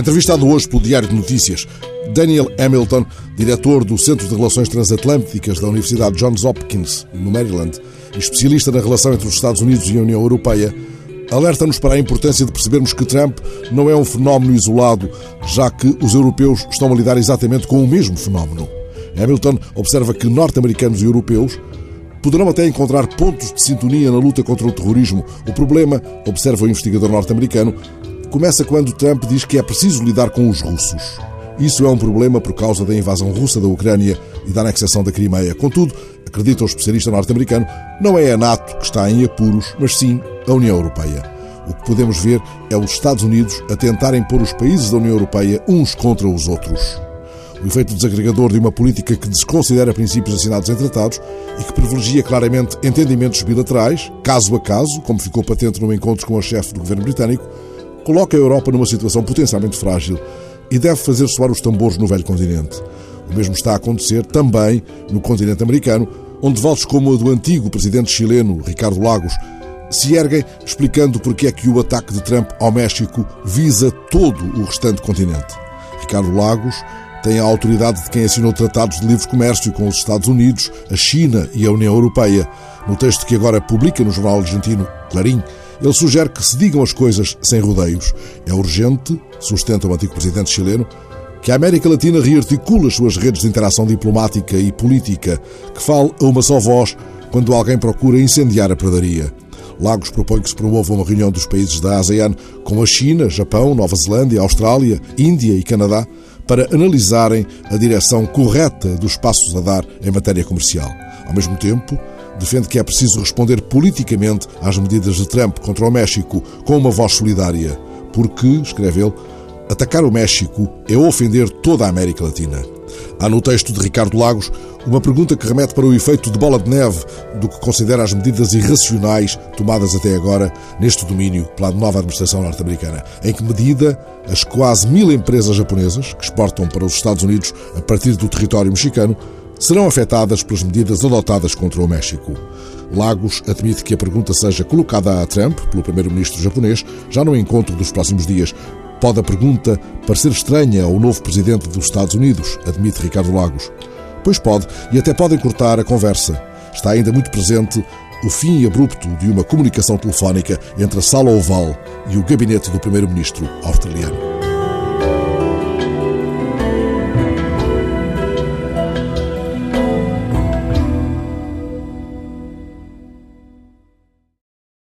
Entrevistado hoje pelo Diário de Notícias, Daniel Hamilton, diretor do Centro de Relações Transatlânticas da Universidade Johns Hopkins, no Maryland, e especialista na relação entre os Estados Unidos e a União Europeia, alerta-nos para a importância de percebermos que Trump não é um fenómeno isolado, já que os europeus estão a lidar exatamente com o mesmo fenómeno. Hamilton observa que norte-americanos e europeus poderão até encontrar pontos de sintonia na luta contra o terrorismo. O problema, observa o investigador norte-americano, começa quando Trump diz que é preciso lidar com os russos. Isso é um problema por causa da invasão russa da Ucrânia e da anexação da Crimeia. Contudo, acredita o especialista norte-americano, não é a NATO que está em apuros, mas sim a União Europeia. O que podemos ver é os Estados Unidos a tentarem pôr os países da União Europeia uns contra os outros. O efeito desagregador de uma política que desconsidera princípios assinados em tratados e que privilegia claramente entendimentos bilaterais, caso a caso, como ficou patente no encontro com a chefe do governo britânico, coloca a Europa numa situação potencialmente frágil e deve fazer soar os tambores no velho continente. O mesmo está a acontecer também no continente americano, onde vozes como a do antigo presidente chileno, Ricardo Lagos, se erguem explicando porque é que o ataque de Trump ao México visa todo o restante continente. Ricardo Lagos tem a autoridade de quem assinou tratados de livre comércio com os Estados Unidos, a China e a União Europeia. No texto que agora publica no jornal argentino Clarim, ele sugere que se digam as coisas sem rodeios. É urgente, sustenta o antigo presidente chileno, que a América Latina rearticule as suas redes de interação diplomática e política, que fale a uma só voz quando alguém procura incendiar a pradaria. Lagos propõe que se promova uma reunião dos países da ASEAN com a China, Japão, Nova Zelândia, Austrália, Índia e Canadá para analisarem a direção correta dos passos a dar em matéria comercial. Ao mesmo tempo, defende que é preciso responder politicamente às medidas de Trump contra o México com uma voz solidária, porque, escreve ele, atacar o México é ofender toda a América Latina. Há no texto de Ricardo Lagos uma pergunta que remete para o efeito de bola de neve do que considera as medidas irracionais tomadas até agora neste domínio pela nova administração norte-americana. Em que medida as quase mil empresas japonesas que exportam para os Estados Unidos a partir do território mexicano serão afetadas pelas medidas adotadas contra o México. Lagos admite que a pergunta seja colocada a Trump, pelo primeiro-ministro japonês, já no encontro dos próximos dias. Pode a pergunta parecer estranha ao novo presidente dos Estados Unidos, admite Ricardo Lagos. Pois pode, e até podem cortar a conversa. Está ainda muito presente o fim abrupto de uma comunicação telefónica entre a sala oval e o gabinete do primeiro-ministro australiano.